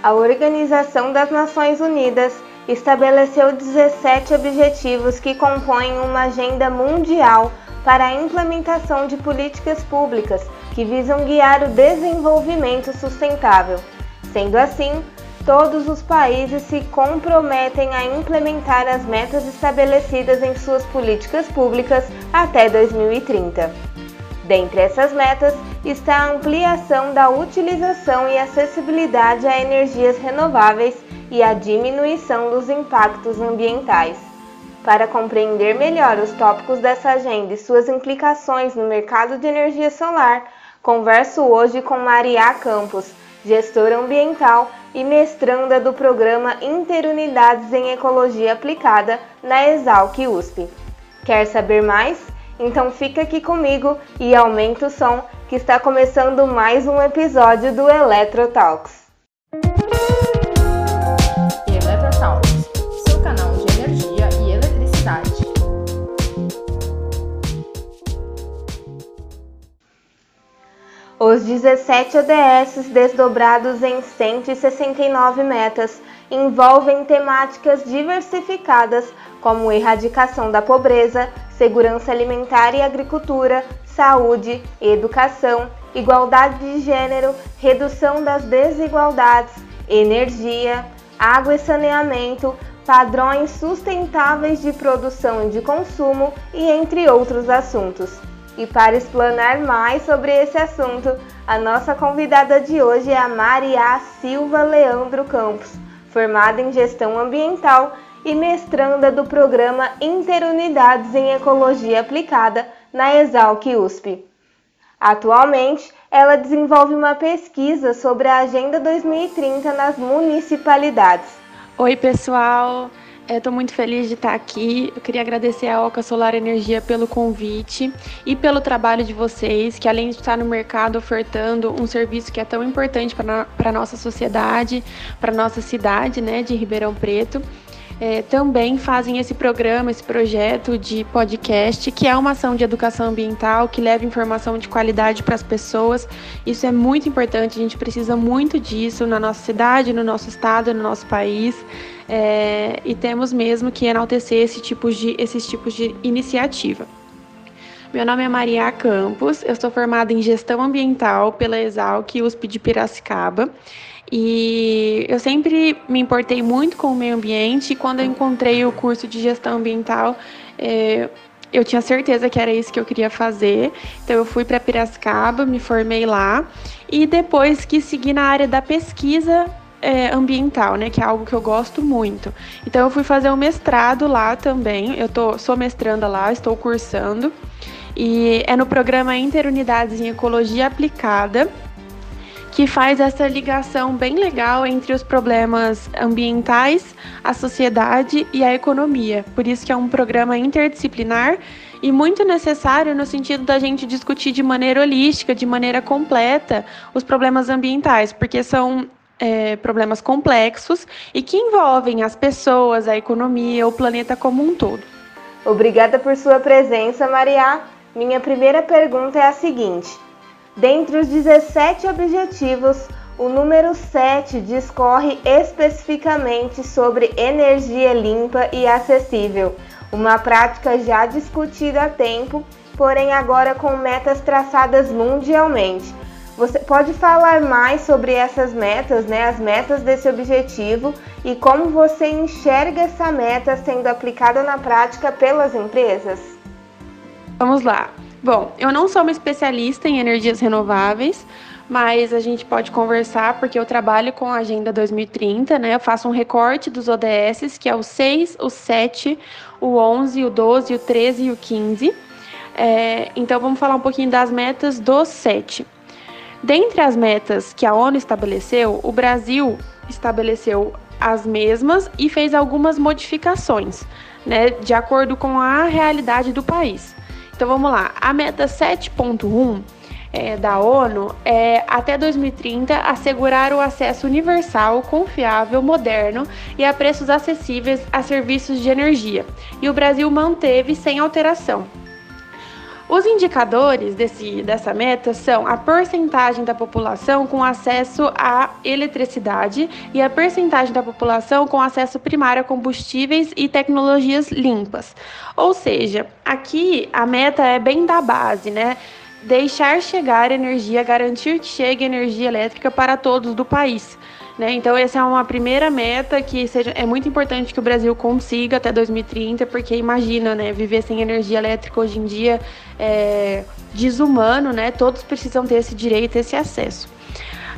A Organização das Nações Unidas estabeleceu 17 objetivos que compõem uma agenda mundial para a implementação de políticas públicas que visam guiar o desenvolvimento sustentável. Sendo assim, todos os países se comprometem a implementar as metas estabelecidas em suas políticas públicas até 2030. Dentre essas metas está a ampliação da utilização e acessibilidade a energias renováveis e a diminuição dos impactos ambientais. Para compreender melhor os tópicos dessa agenda e suas implicações no mercado de energia solar, converso hoje com Maria Campos, gestora ambiental e mestranda do programa Interunidades em Ecologia Aplicada na Exalc USP. Quer saber mais? Então fica aqui comigo e aumenta o som que está começando mais um episódio do Electro Talks. Electro Talks, seu canal de energia e eletricidade. Os 17 ODS desdobrados em 169 metas envolvem temáticas diversificadas como erradicação da pobreza, segurança alimentar e agricultura, saúde, educação, igualdade de gênero, redução das desigualdades, energia, água e saneamento, padrões sustentáveis de produção e de consumo e entre outros assuntos. E para explanar mais sobre esse assunto, a nossa convidada de hoje é a Maria Silva Leandro Campos, formada em Gestão Ambiental e mestranda do programa Interunidades em Ecologia Aplicada na Exalc USP. Atualmente, ela desenvolve uma pesquisa sobre a Agenda 2030 nas municipalidades. Oi, pessoal! Estou muito feliz de estar aqui. Eu queria agradecer a Oca Solar Energia pelo convite e pelo trabalho de vocês, que além de estar no mercado ofertando um serviço que é tão importante para a nossa sociedade, para a nossa cidade né, de Ribeirão Preto, é, também fazem esse programa, esse projeto de podcast, que é uma ação de educação ambiental que leva informação de qualidade para as pessoas. Isso é muito importante, a gente precisa muito disso na nossa cidade, no nosso estado, no nosso país. É, e temos mesmo que enaltecer esse tipo de, esses tipos de iniciativa. Meu nome é Maria Campos, eu sou formada em Gestão Ambiental pela Exalc USP de Piracicaba e eu sempre me importei muito com o meio ambiente e quando eu encontrei o curso de gestão ambiental, é, eu tinha certeza que era isso que eu queria fazer. Então eu fui para Piracicaba, me formei lá e depois quis seguir na área da pesquisa é, ambiental, né, que é algo que eu gosto muito. Então eu fui fazer um mestrado lá também. Eu tô, sou mestranda lá, estou cursando e é no programa Interunidades em Ecologia Aplicada que faz essa ligação bem legal entre os problemas ambientais, a sociedade e a economia. Por isso que é um programa interdisciplinar e muito necessário no sentido da gente discutir de maneira holística, de maneira completa, os problemas ambientais, porque são é, problemas complexos e que envolvem as pessoas, a economia, o planeta como um todo. Obrigada por sua presença, Maria. Minha primeira pergunta é a seguinte: Dentre os 17 objetivos, o número 7 discorre especificamente sobre energia limpa e acessível, uma prática já discutida há tempo, porém agora com metas traçadas mundialmente. Você pode falar mais sobre essas metas, né, as metas desse objetivo e como você enxerga essa meta sendo aplicada na prática pelas empresas? Vamos lá. Bom, eu não sou uma especialista em energias renováveis, mas a gente pode conversar porque eu trabalho com a Agenda 2030, né? Eu faço um recorte dos ODS, que é o 6, o 7, o 11, o 12, o 13 e o 15. É, então vamos falar um pouquinho das metas do 7. Dentre as metas que a ONU estabeleceu, o Brasil estabeleceu as mesmas e fez algumas modificações, né, de acordo com a realidade do país. Então vamos lá. A meta 7.1 é, da ONU é até 2030 assegurar o acesso universal, confiável, moderno e a preços acessíveis a serviços de energia. E o Brasil manteve sem alteração. Os indicadores desse, dessa meta são a porcentagem da população com acesso à eletricidade e a porcentagem da população com acesso primário a combustíveis e tecnologias limpas. Ou seja, aqui a meta é bem da base, né? Deixar chegar energia, garantir que chegue energia elétrica para todos do país. Né? Então, essa é uma primeira meta que seja, é muito importante que o Brasil consiga até 2030, porque imagina, né, viver sem energia elétrica hoje em dia é desumano, né? Todos precisam ter esse direito, esse acesso.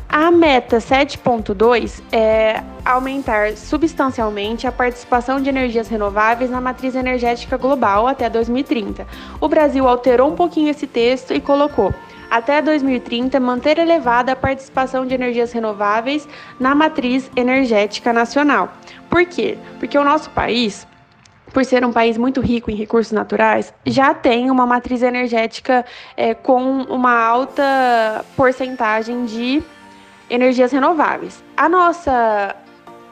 A meta 7.2 é aumentar substancialmente a participação de energias renováveis na matriz energética global até 2030. O Brasil alterou um pouquinho esse texto e colocou até 2030, manter elevada a participação de energias renováveis na matriz energética nacional. Por quê? Porque o nosso país, por ser um país muito rico em recursos naturais, já tem uma matriz energética é, com uma alta porcentagem de energias renováveis. A nossa,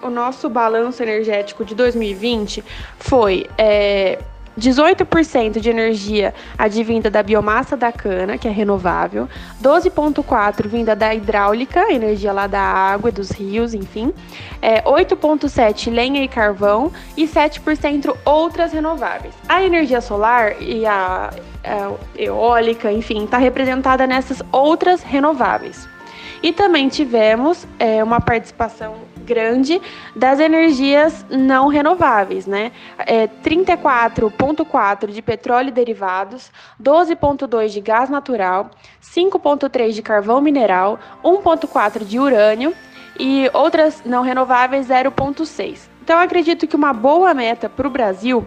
o nosso balanço energético de 2020 foi é, 18% de energia advinda da biomassa da cana, que é renovável, 12,4% vinda da hidráulica, energia lá da água, dos rios, enfim, é, 8,7% lenha e carvão e 7% outras renováveis. A energia solar e a, a eólica, enfim, está representada nessas outras renováveis. E também tivemos é, uma participação grande das energias não renováveis, né? É, 34,4 de petróleo e derivados, 12,2 de gás natural, 5,3 de carvão mineral, 1,4 de urânio e outras não renováveis 0,6. Então, acredito que uma boa meta para o Brasil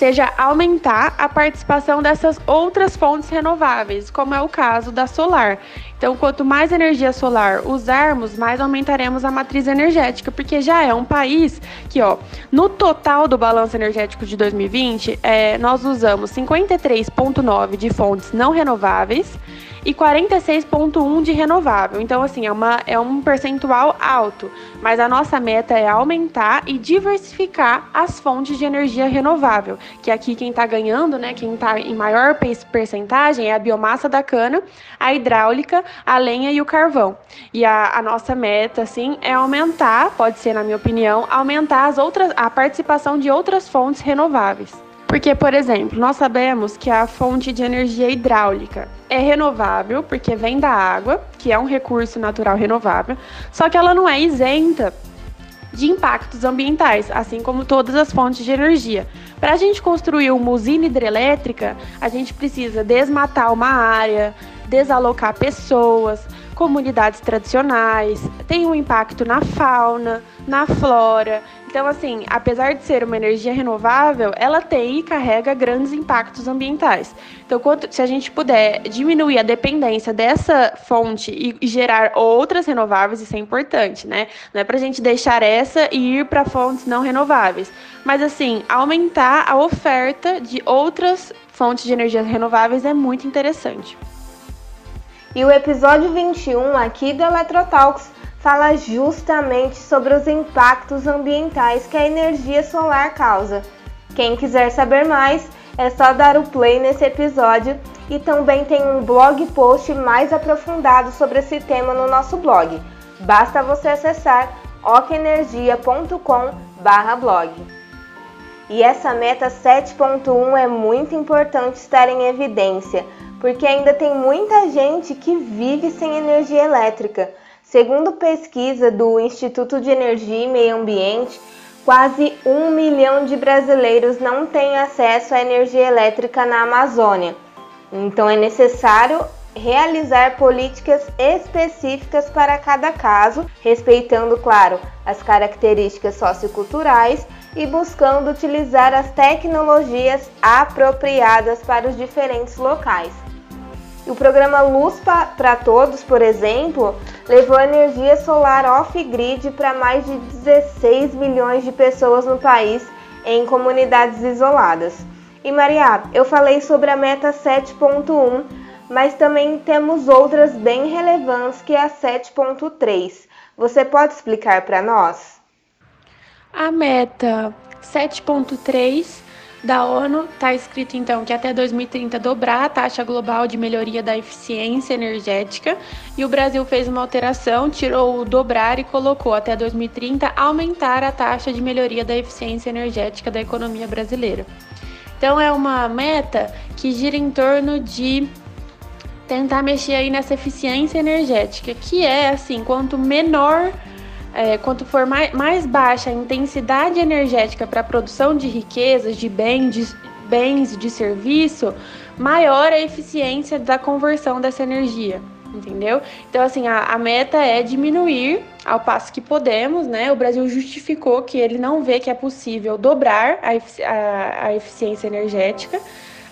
seja aumentar a participação dessas outras fontes renováveis, como é o caso da solar. Então, quanto mais energia solar usarmos, mais aumentaremos a matriz energética, porque já é um país que, ó, no total do balanço energético de 2020, é, nós usamos 53,9 de fontes não renováveis e 46,1 de renovável. Então, assim, é, uma, é um percentual alto, mas a nossa meta é aumentar e diversificar as fontes de energia renovável, que aqui quem está ganhando, né, quem está em maior percentagem é a biomassa da cana, a hidráulica, a lenha e o carvão. E a, a nossa meta, assim, é aumentar, pode ser, na minha opinião, aumentar as outras, a participação de outras fontes renováveis. Porque, por exemplo, nós sabemos que a fonte de energia hidráulica é renovável, porque vem da água, que é um recurso natural renovável, só que ela não é isenta de impactos ambientais, assim como todas as fontes de energia. Para a gente construir uma usina hidrelétrica, a gente precisa desmatar uma área, desalocar pessoas, comunidades tradicionais, tem um impacto na fauna, na flora. Então, assim, apesar de ser uma energia renovável, ela tem e carrega grandes impactos ambientais. Então, quanto, se a gente puder diminuir a dependência dessa fonte e, e gerar outras renováveis, isso é importante, né? Não é para a gente deixar essa e ir para fontes não renováveis. Mas, assim, aumentar a oferta de outras fontes de energia renováveis é muito interessante. E o episódio 21 aqui do Eletrotalks fala justamente sobre os impactos ambientais que a energia solar causa. Quem quiser saber mais, é só dar o play nesse episódio e também tem um blog post mais aprofundado sobre esse tema no nosso blog. Basta você acessar oceanenergia.com/blog. E essa meta 7.1 é muito importante estar em evidência porque ainda tem muita gente que vive sem energia elétrica. Segundo pesquisa do Instituto de Energia e Meio Ambiente, quase um milhão de brasileiros não têm acesso à energia elétrica na Amazônia. Então é necessário realizar políticas específicas para cada caso, respeitando, claro, as características socioculturais e buscando utilizar as tecnologias apropriadas para os diferentes locais. O programa Luz para Todos, por exemplo, levou energia solar off-grid para mais de 16 milhões de pessoas no país em comunidades isoladas. E Maria, eu falei sobre a meta 7.1, mas também temos outras bem relevantes que é a 7.3. Você pode explicar para nós? A meta 7.3 da ONU está escrito então que até 2030 dobrar a taxa global de melhoria da eficiência energética e o Brasil fez uma alteração, tirou o dobrar e colocou até 2030 aumentar a taxa de melhoria da eficiência energética da economia brasileira. Então é uma meta que gira em torno de tentar mexer aí nessa eficiência energética, que é assim, quanto menor é, quanto for mais, mais baixa a intensidade energética para a produção de riquezas, de bens, de bens, de serviço, maior a eficiência da conversão dessa energia. Entendeu? Então, assim, a, a meta é diminuir ao passo que podemos, né? O Brasil justificou que ele não vê que é possível dobrar a, a, a eficiência energética,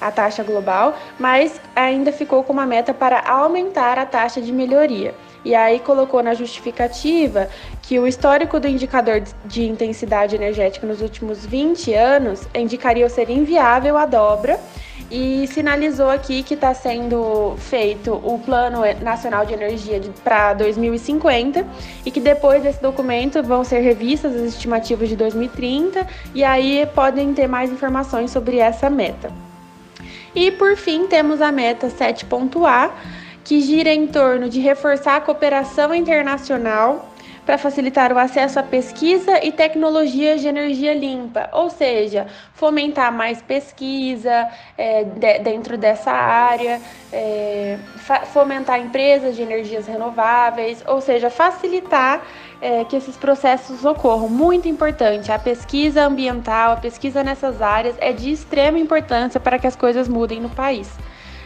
a taxa global, mas ainda ficou com uma meta para aumentar a taxa de melhoria. E aí colocou na justificativa que o histórico do indicador de intensidade energética nos últimos 20 anos indicaria ser inviável a dobra e sinalizou aqui que está sendo feito o Plano Nacional de Energia para 2050 e que depois desse documento vão ser revistas as estimativas de 2030 e aí podem ter mais informações sobre essa meta. E por fim, temos a meta 7.A, que gira em torno de reforçar a cooperação internacional para facilitar o acesso à pesquisa e tecnologias de energia limpa, ou seja, fomentar mais pesquisa é, de, dentro dessa área, é, fomentar empresas de energias renováveis, ou seja, facilitar é, que esses processos ocorram. Muito importante, a pesquisa ambiental, a pesquisa nessas áreas é de extrema importância para que as coisas mudem no país.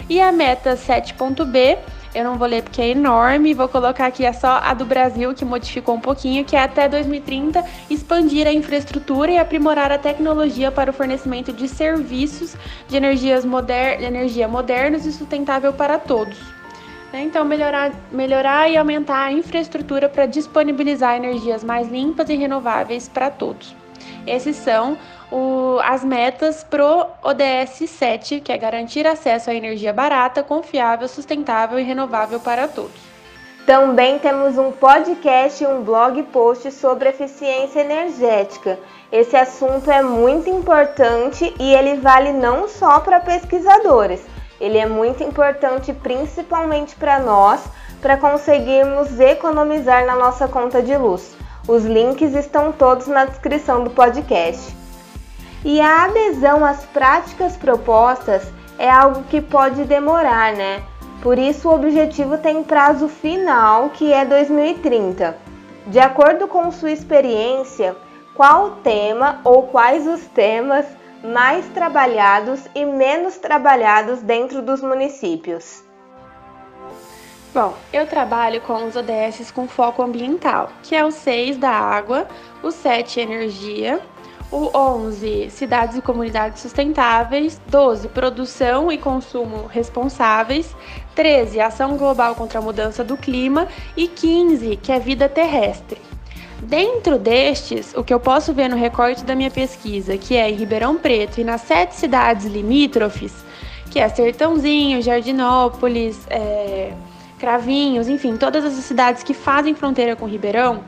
E a meta 7.b, eu não vou ler porque é enorme, vou colocar aqui é só a do Brasil, que modificou um pouquinho, que é até 2030 expandir a infraestrutura e aprimorar a tecnologia para o fornecimento de serviços de, energias moder de energia modernos e sustentável para todos. Né? Então, melhorar, melhorar e aumentar a infraestrutura para disponibilizar energias mais limpas e renováveis para todos. Esses são o, as metas pro ODS 7, que é garantir acesso à energia barata, confiável, sustentável e renovável para todos. Também temos um podcast e um blog post sobre eficiência energética. Esse assunto é muito importante e ele vale não só para pesquisadores, ele é muito importante principalmente para nós, para conseguirmos economizar na nossa conta de luz. Os links estão todos na descrição do podcast. E a adesão às práticas propostas é algo que pode demorar, né? Por isso, o objetivo tem prazo final, que é 2030. De acordo com sua experiência, qual o tema ou quais os temas mais trabalhados e menos trabalhados dentro dos municípios? Bom, eu trabalho com os ODS com foco ambiental, que é o 6 da água, o 7 energia, o 11, cidades e comunidades sustentáveis. 12, produção e consumo responsáveis. 13, ação global contra a mudança do clima. E 15, que é vida terrestre. Dentro destes, o que eu posso ver no recorte da minha pesquisa, que é em Ribeirão Preto e nas sete cidades limítrofes, que é Sertãozinho, Jardinópolis, é, Cravinhos, enfim, todas as cidades que fazem fronteira com Ribeirão,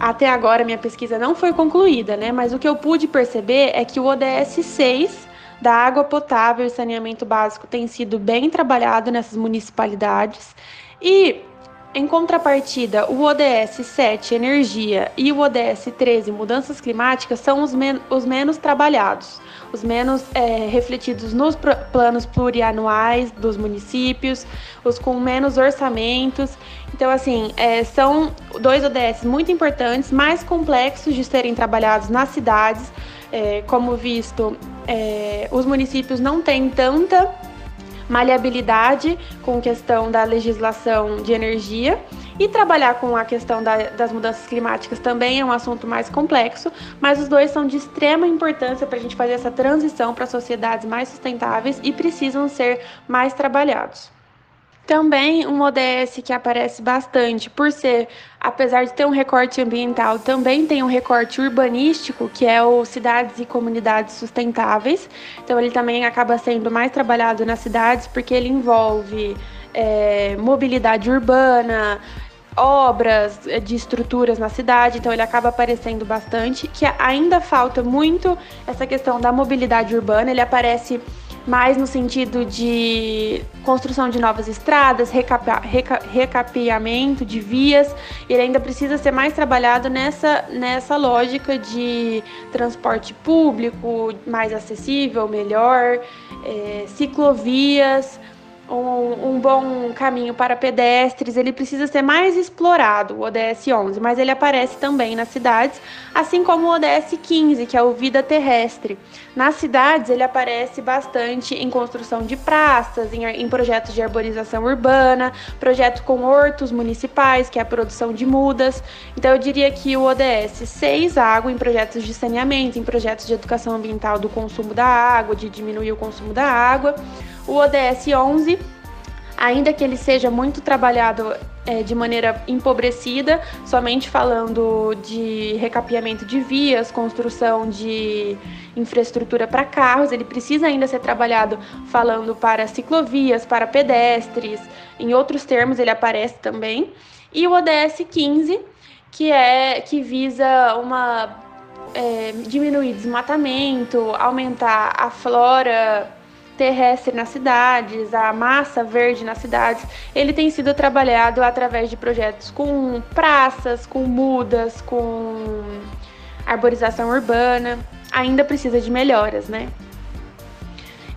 até agora minha pesquisa não foi concluída, né? Mas o que eu pude perceber é que o ODS 6 da água potável e saneamento básico tem sido bem trabalhado nessas municipalidades e em contrapartida, o ODS 7, energia, e o ODS 13, mudanças climáticas, são os, men os menos trabalhados, os menos é, refletidos nos planos plurianuais dos municípios, os com menos orçamentos. Então, assim, é, são dois ODS muito importantes, mais complexos de serem trabalhados nas cidades. É, como visto, é, os municípios não têm tanta maleabilidade com questão da legislação de energia e trabalhar com a questão da, das mudanças climáticas também é um assunto mais complexo, mas os dois são de extrema importância para a gente fazer essa transição para sociedades mais sustentáveis e precisam ser mais trabalhados. Também um ODS que aparece bastante por ser, apesar de ter um recorte ambiental, também tem um recorte urbanístico, que é o cidades e comunidades sustentáveis. Então ele também acaba sendo mais trabalhado nas cidades porque ele envolve é, mobilidade urbana, obras de estruturas na cidade, então ele acaba aparecendo bastante, que ainda falta muito essa questão da mobilidade urbana, ele aparece mais no sentido de construção de novas estradas, recapa, reca, recapeamento de vias. Ele ainda precisa ser mais trabalhado nessa, nessa lógica de transporte público mais acessível, melhor, é, ciclovias um, um, bom caminho para pedestres, ele precisa ser mais explorado, o ODS 11, mas ele aparece também nas cidades, assim como o ODS 15, que é o Vida Terrestre. Nas cidades, ele aparece bastante em construção de praças, em, em projetos de arborização urbana, projeto com hortos municipais, que é a produção de mudas. Então, eu diria que o ODS 6, água, em projetos de saneamento, em projetos de educação ambiental do consumo da água, de diminuir o consumo da água. O ODS 11, ainda que ele seja muito trabalhado é, de maneira empobrecida, somente falando de recapeamento de vias, construção de infraestrutura para carros, ele precisa ainda ser trabalhado falando para ciclovias, para pedestres, em outros termos ele aparece também. E o ODS 15, que é que visa uma é, diminuir desmatamento, aumentar a flora terrestre nas cidades, a massa verde nas cidades, ele tem sido trabalhado através de projetos com praças, com mudas, com arborização urbana. Ainda precisa de melhoras, né?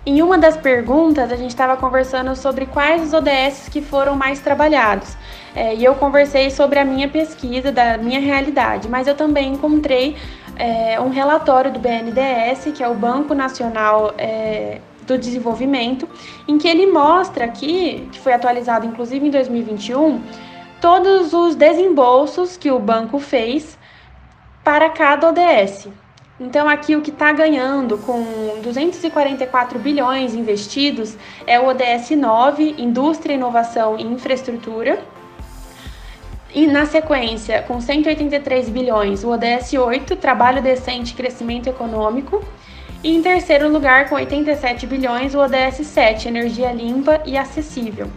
Em uma das perguntas, a gente estava conversando sobre quais os ODS que foram mais trabalhados. É, e eu conversei sobre a minha pesquisa, da minha realidade, mas eu também encontrei é, um relatório do BNDES, que é o Banco Nacional é, do desenvolvimento, em que ele mostra aqui, que foi atualizado inclusive em 2021, todos os desembolsos que o banco fez para cada ODS. Então, aqui o que está ganhando com 244 bilhões investidos é o ODS 9, Indústria, Inovação e Infraestrutura. E na sequência, com 183 bilhões, o ODS 8, Trabalho Decente e Crescimento Econômico. E em terceiro lugar, com 87 bilhões, o ODS 7, energia limpa e acessível.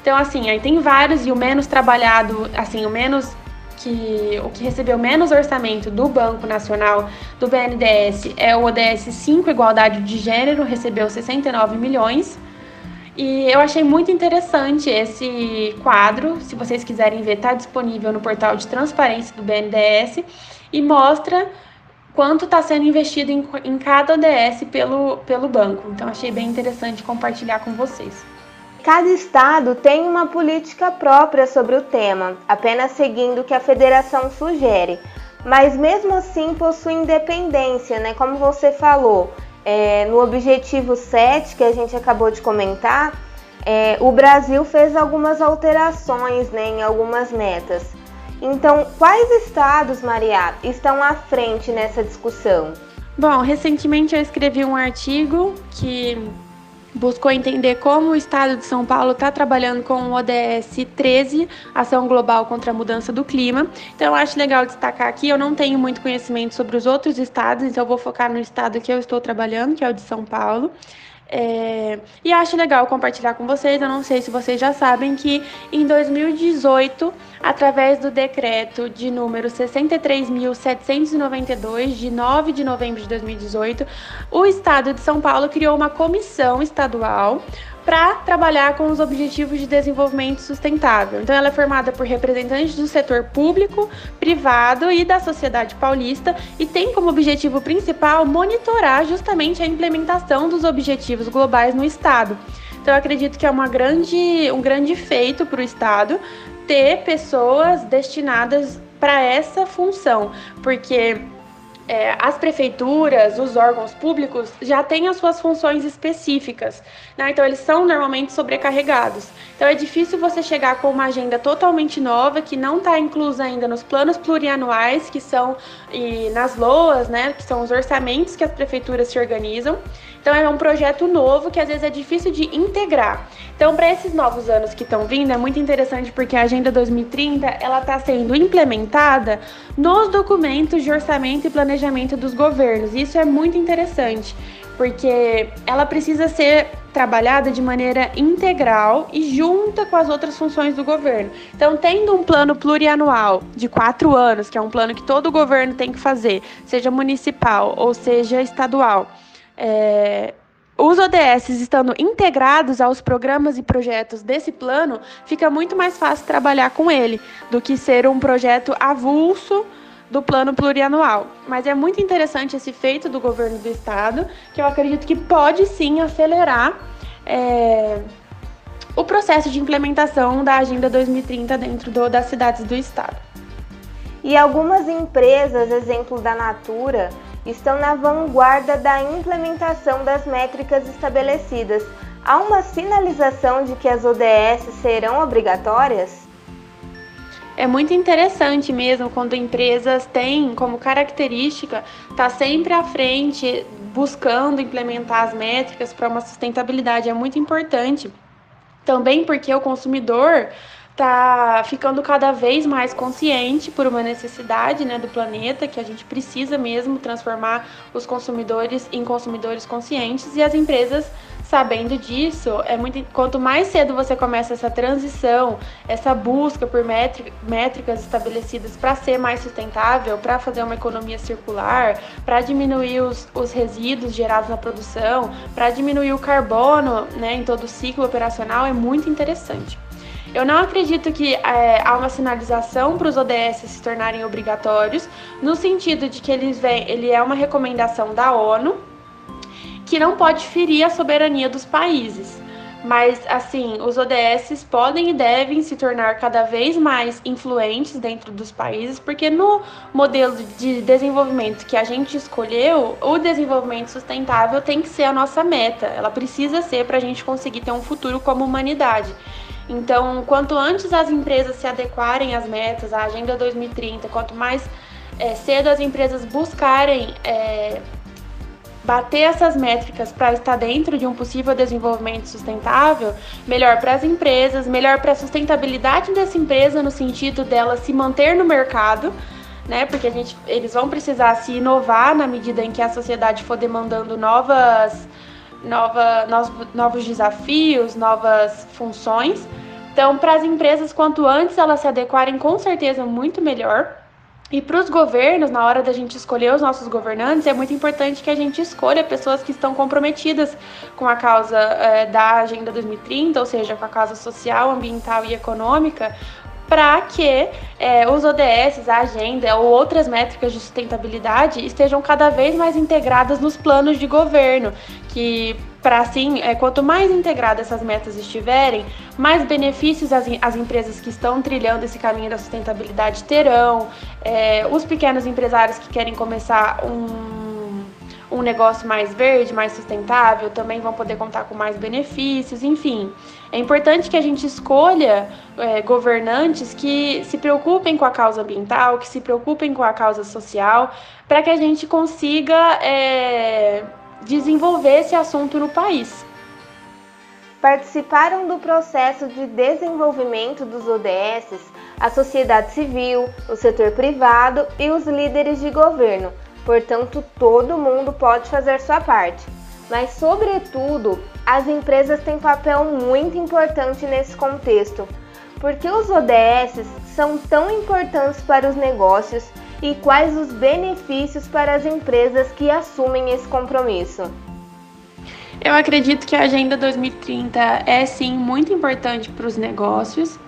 Então, assim, aí tem vários e o menos trabalhado, assim, o menos que o que recebeu menos orçamento do Banco Nacional do BNDES é o ODS 5, igualdade de gênero, recebeu 69 milhões. E eu achei muito interessante esse quadro. Se vocês quiserem ver, está disponível no portal de transparência do BNDES e mostra quanto está sendo investido em, em cada ODS pelo, pelo banco. Então, achei bem interessante compartilhar com vocês. Cada estado tem uma política própria sobre o tema, apenas seguindo o que a federação sugere. Mas mesmo assim possui independência, né? Como você falou, é, no objetivo 7 que a gente acabou de comentar, é, o Brasil fez algumas alterações né, em algumas metas. Então, quais estados, Maria, estão à frente nessa discussão? Bom, recentemente eu escrevi um artigo que buscou entender como o estado de São Paulo está trabalhando com o ODS 13, Ação Global contra a Mudança do Clima. Então, eu acho legal destacar aqui, eu não tenho muito conhecimento sobre os outros estados, então eu vou focar no estado que eu estou trabalhando, que é o de São Paulo. É, e acho legal compartilhar com vocês. Eu não sei se vocês já sabem que em 2018, através do decreto de número 63.792, de 9 de novembro de 2018, o Estado de São Paulo criou uma comissão estadual para trabalhar com os Objetivos de Desenvolvimento Sustentável. Então, ela é formada por representantes do setor público, privado e da sociedade paulista e tem como objetivo principal monitorar justamente a implementação dos objetivos globais no Estado. Então, acredito que é uma grande, um grande feito para o Estado ter pessoas destinadas para essa função, porque é, as prefeituras, os órgãos públicos já têm as suas funções específicas, né? então eles são normalmente sobrecarregados. Então é difícil você chegar com uma agenda totalmente nova que não está inclusa ainda nos planos plurianuais, que são e nas LOAS, né, que são os orçamentos que as prefeituras se organizam. Então é um projeto novo que às vezes é difícil de integrar. Então para esses novos anos que estão vindo é muito interessante porque a Agenda 2030 ela está sendo implementada nos documentos de orçamento e planejamento dos governos. Isso é muito interessante porque ela precisa ser trabalhada de maneira integral e junta com as outras funções do governo. Então, tendo um plano plurianual de quatro anos, que é um plano que todo governo tem que fazer, seja municipal ou seja estadual, é, os ODS estando integrados aos programas e projetos desse plano, fica muito mais fácil trabalhar com ele do que ser um projeto avulso do plano plurianual. Mas é muito interessante esse feito do governo do estado, que eu acredito que pode sim acelerar é, o processo de implementação da Agenda 2030 dentro do, das cidades do estado. E algumas empresas, exemplo da Natura, estão na vanguarda da implementação das métricas estabelecidas. Há uma sinalização de que as ODS serão obrigatórias? É muito interessante mesmo quando empresas têm como característica estar tá sempre à frente, buscando implementar as métricas para uma sustentabilidade. É muito importante. Também porque o consumidor está ficando cada vez mais consciente por uma necessidade né, do planeta, que a gente precisa mesmo transformar os consumidores em consumidores conscientes e as empresas sabendo disso, é muito quanto mais cedo você começa essa transição, essa busca por métricas estabelecidas para ser mais sustentável, para fazer uma economia circular, para diminuir os, os resíduos gerados na produção, para diminuir o carbono né, em todo o ciclo operacional, é muito interessante. Eu não acredito que é, há uma sinalização para os ODS se tornarem obrigatórios, no sentido de que eles vêm, ele é uma recomendação da ONU que não pode ferir a soberania dos países. Mas, assim, os ODS podem e devem se tornar cada vez mais influentes dentro dos países, porque no modelo de desenvolvimento que a gente escolheu, o desenvolvimento sustentável tem que ser a nossa meta. Ela precisa ser para a gente conseguir ter um futuro como humanidade. Então, quanto antes as empresas se adequarem às metas, à Agenda 2030, quanto mais é, cedo as empresas buscarem é, bater essas métricas para estar dentro de um possível desenvolvimento sustentável, melhor para as empresas, melhor para a sustentabilidade dessa empresa no sentido dela se manter no mercado, né? Porque a gente, eles vão precisar se inovar na medida em que a sociedade for demandando novas nova, novos desafios, novas funções. Então, para as empresas, quanto antes elas se adequarem, com certeza muito melhor. E para os governos, na hora da gente escolher os nossos governantes, é muito importante que a gente escolha pessoas que estão comprometidas com a causa é, da Agenda 2030, ou seja, com a causa social, ambiental e econômica, para que é, os ODS, a agenda ou outras métricas de sustentabilidade estejam cada vez mais integradas nos planos de governo, que para assim, é, quanto mais integradas essas metas estiverem, mais benefícios as, as empresas que estão trilhando esse caminho da sustentabilidade terão, é, os pequenos empresários que querem começar um um negócio mais verde, mais sustentável, também vão poder contar com mais benefícios, enfim. É importante que a gente escolha é, governantes que se preocupem com a causa ambiental, que se preocupem com a causa social, para que a gente consiga é, desenvolver esse assunto no país. Participaram do processo de desenvolvimento dos ODS a sociedade civil, o setor privado e os líderes de governo portanto, todo mundo pode fazer sua parte. Mas, sobretudo, as empresas têm papel muito importante nesse contexto, porque os ODS são tão importantes para os negócios e quais os benefícios para as empresas que assumem esse compromisso. Eu acredito que a Agenda 2030 é sim muito importante para os negócios,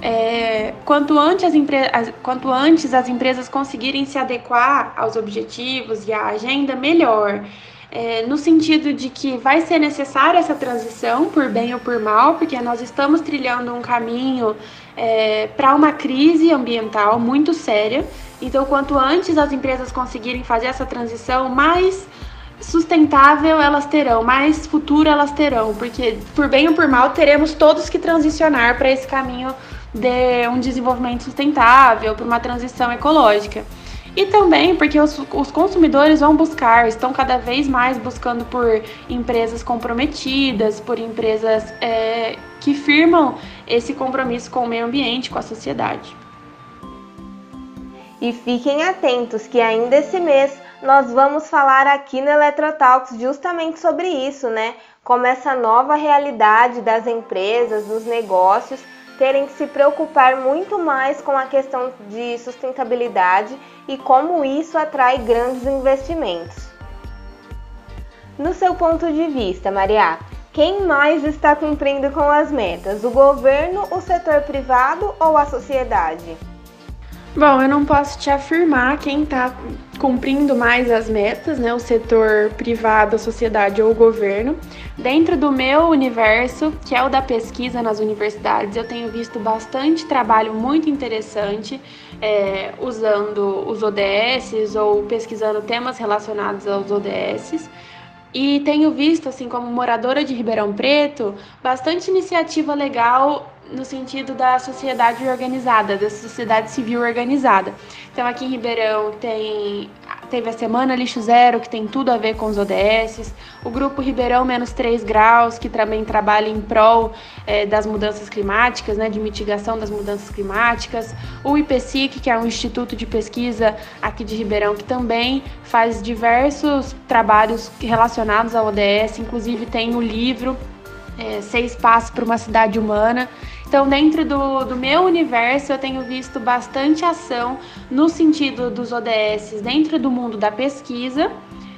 é, quanto, antes as as, quanto antes as empresas conseguirem se adequar aos objetivos e à agenda, melhor. É, no sentido de que vai ser necessária essa transição, por bem ou por mal, porque nós estamos trilhando um caminho é, para uma crise ambiental muito séria. Então, quanto antes as empresas conseguirem fazer essa transição, mais sustentável elas terão, mais futuro elas terão, porque por bem ou por mal teremos todos que transicionar para esse caminho de um desenvolvimento sustentável, para uma transição ecológica. E também porque os, os, consumidores vão buscar, estão cada vez mais buscando por empresas comprometidas, por empresas é, que firmam esse compromisso com o meio ambiente, com a sociedade. E fiquem atentos que ainda esse mês nós vamos falar aqui no Eletrotalks justamente sobre isso, né? como essa nova realidade das empresas, dos negócios, terem que se preocupar muito mais com a questão de sustentabilidade e como isso atrai grandes investimentos. No seu ponto de vista, Maria, quem mais está cumprindo com as metas? O governo, o setor privado ou a sociedade? Bom, eu não posso te afirmar quem está cumprindo mais as metas, né? O setor privado, a sociedade ou o governo. Dentro do meu universo, que é o da pesquisa nas universidades, eu tenho visto bastante trabalho muito interessante é, usando os ODS ou pesquisando temas relacionados aos ODS. E tenho visto, assim, como moradora de Ribeirão Preto, bastante iniciativa legal no sentido da sociedade organizada, da sociedade civil organizada. Então, aqui em Ribeirão tem teve a Semana Lixo Zero, que tem tudo a ver com os ODS, o Grupo Ribeirão Menos 3 Graus, que também trabalha em prol é, das mudanças climáticas, né, de mitigação das mudanças climáticas, o IPSIC, que é um instituto de pesquisa aqui de Ribeirão, que também faz diversos trabalhos relacionados ao ODS, inclusive tem o livro é, Seis Passos para uma Cidade Humana, então, dentro do, do meu universo, eu tenho visto bastante ação no sentido dos ODS dentro do mundo da pesquisa,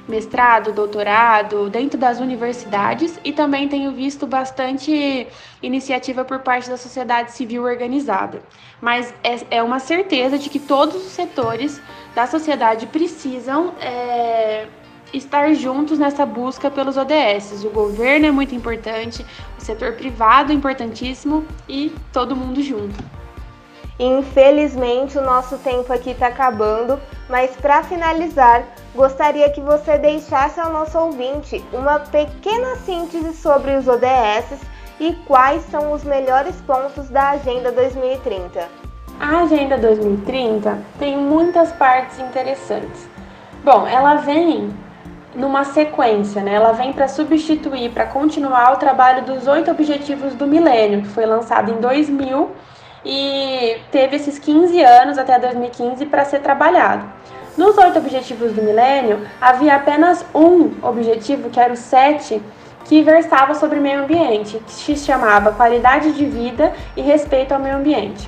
mestrado, doutorado, dentro das universidades e também tenho visto bastante iniciativa por parte da sociedade civil organizada. Mas é, é uma certeza de que todos os setores da sociedade precisam. É, estar juntos nessa busca pelos ODS. O governo é muito importante, o setor privado é importantíssimo e todo mundo junto. Infelizmente, o nosso tempo aqui está acabando, mas para finalizar, gostaria que você deixasse ao nosso ouvinte uma pequena síntese sobre os ODS e quais são os melhores pontos da Agenda 2030. A Agenda 2030 tem muitas partes interessantes. Bom, ela vem numa sequência, né? Ela vem para substituir, para continuar o trabalho dos oito objetivos do milênio, que foi lançado em 2000 e teve esses 15 anos até 2015 para ser trabalhado. Nos oito objetivos do milênio, havia apenas um objetivo, que era o 7, que versava sobre meio ambiente, que se chamava qualidade de vida e respeito ao meio ambiente.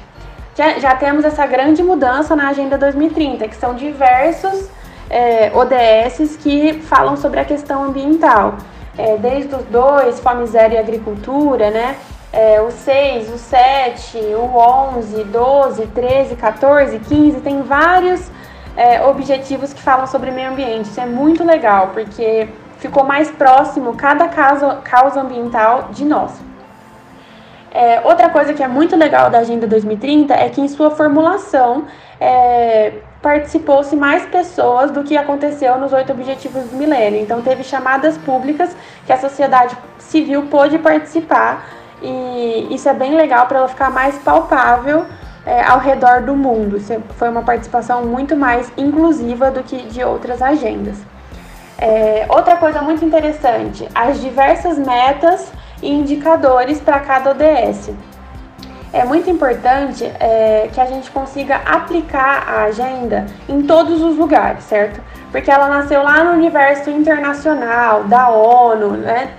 Já, já temos essa grande mudança na Agenda 2030, que são diversos é, ODSs que falam sobre a questão ambiental. É, desde os dois, Fome Zero e Agricultura, né? É, o 6, o 7, o 11, 12, 13, 14, 15, tem vários é, objetivos que falam sobre meio ambiente. Isso é muito legal, porque ficou mais próximo cada causa, causa ambiental de nós. É, outra coisa que é muito legal da Agenda 2030 é que em sua formulação é, participou-se mais pessoas do que aconteceu nos oito Objetivos do Milênio. Então, teve chamadas públicas que a sociedade civil pôde participar, e isso é bem legal para ela ficar mais palpável é, ao redor do mundo. Isso foi uma participação muito mais inclusiva do que de outras agendas. É, outra coisa muito interessante: as diversas metas e indicadores para cada ODS é muito importante é, que a gente consiga aplicar a agenda em todos os lugares, certo? Porque ela nasceu lá no universo internacional, da ONU, né?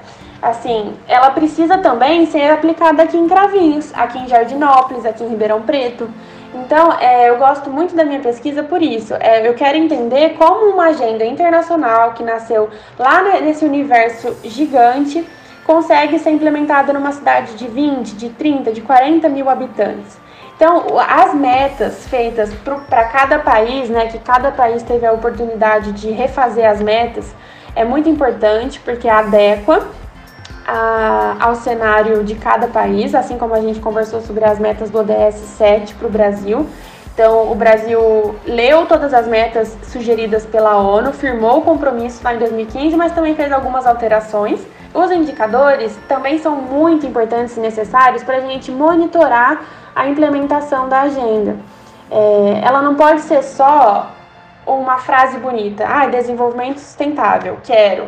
Assim, ela precisa também ser aplicada aqui em Cravinhos, aqui em Jardinópolis, aqui em Ribeirão Preto. Então, é, eu gosto muito da minha pesquisa por isso. É, eu quero entender como uma agenda internacional que nasceu lá nesse universo gigante consegue ser implementada numa cidade de 20, de 30, de 40 mil habitantes. Então, as metas feitas para cada país, né, que cada país teve a oportunidade de refazer as metas, é muito importante porque adequa a, ao cenário de cada país, assim como a gente conversou sobre as metas do ODS 7 para o Brasil. Então, o Brasil leu todas as metas sugeridas pela ONU, firmou o compromisso lá em 2015, mas também fez algumas alterações. Os indicadores também são muito importantes e necessários para a gente monitorar a implementação da agenda. É, ela não pode ser só uma frase bonita, ah, desenvolvimento sustentável, quero.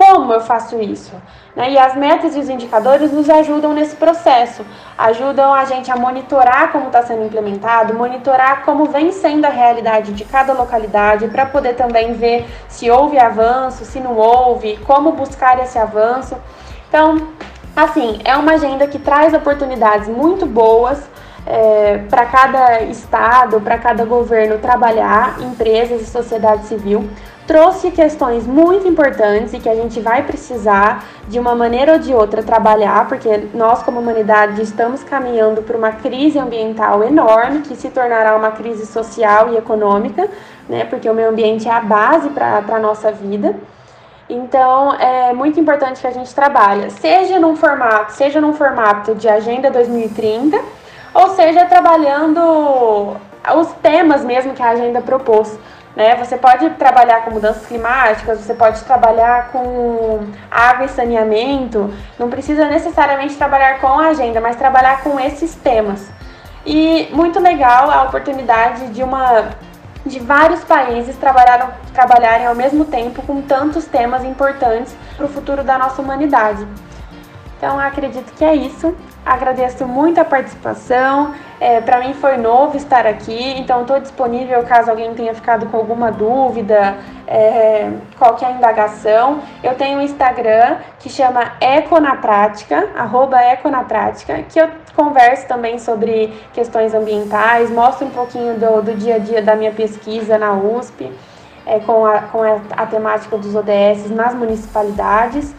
Como eu faço isso? Né? E as metas e os indicadores nos ajudam nesse processo, ajudam a gente a monitorar como está sendo implementado, monitorar como vem sendo a realidade de cada localidade, para poder também ver se houve avanço, se não houve, como buscar esse avanço. Então, assim, é uma agenda que traz oportunidades muito boas é, para cada estado, para cada governo trabalhar, empresas e sociedade civil. Trouxe questões muito importantes e que a gente vai precisar, de uma maneira ou de outra, trabalhar, porque nós, como humanidade, estamos caminhando para uma crise ambiental enorme, que se tornará uma crise social e econômica, né, porque o meio ambiente é a base para a nossa vida. Então, é muito importante que a gente trabalhe, seja num formato, seja num formato de Agenda 2030, ou seja, trabalhando os temas mesmo que a agenda propôs. Né? Você pode trabalhar com mudanças climáticas, você pode trabalhar com água e saneamento, não precisa necessariamente trabalhar com a agenda, mas trabalhar com esses temas. E muito legal a oportunidade de uma de vários países trabalharam, trabalharem ao mesmo tempo com tantos temas importantes para o futuro da nossa humanidade. Então acredito que é isso. Agradeço muito a participação. É, Para mim foi novo estar aqui, então estou disponível caso alguém tenha ficado com alguma dúvida, é, qualquer indagação. Eu tenho um Instagram que chama Eco na Prática, arroba Eco na Prática, que eu converso também sobre questões ambientais, mostro um pouquinho do, do dia a dia da minha pesquisa na USP, é, com, a, com a, a temática dos ODS nas municipalidades.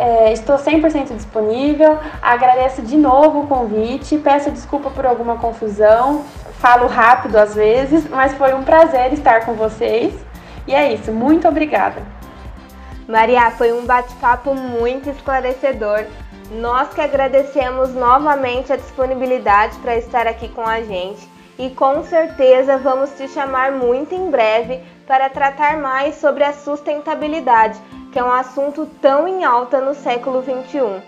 É, estou 100% disponível. Agradeço de novo o convite. Peço desculpa por alguma confusão. Falo rápido às vezes, mas foi um prazer estar com vocês. E é isso. Muito obrigada. Maria, foi um bate-papo muito esclarecedor. Nós que agradecemos novamente a disponibilidade para estar aqui com a gente e com certeza vamos te chamar muito em breve para tratar mais sobre a sustentabilidade que é um assunto tão em alta no século XXI.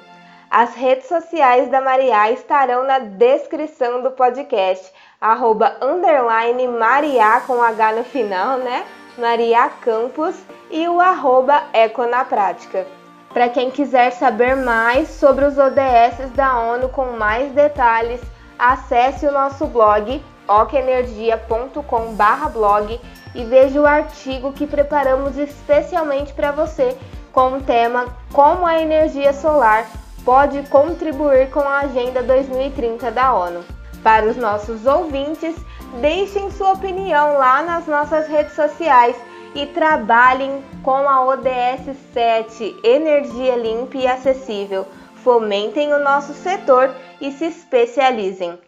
As redes sociais da Maria estarão na descrição do podcast, arroba underline Maria com H no final, né? Maria Campos e o arroba Eco na Prática. Para quem quiser saber mais sobre os ODS da ONU com mais detalhes, acesse o nosso blog oceanenergia.com/blog e veja o artigo que preparamos especialmente para você com o tema Como a energia solar pode contribuir com a Agenda 2030 da ONU. Para os nossos ouvintes, deixem sua opinião lá nas nossas redes sociais e trabalhem com a ODS 7, Energia Limpa e Acessível. Fomentem o nosso setor e se especializem.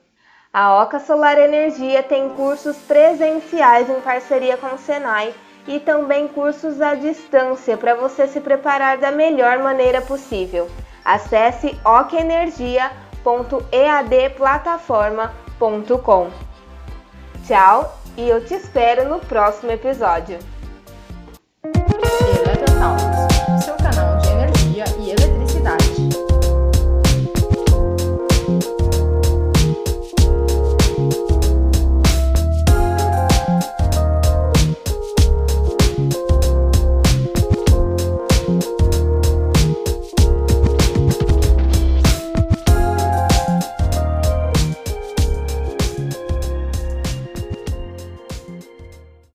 A Oca Solar Energia tem cursos presenciais em parceria com o Senai e também cursos à distância para você se preparar da melhor maneira possível. Acesse oceanenergia.eadplataforma.com. Tchau e eu te espero no próximo episódio.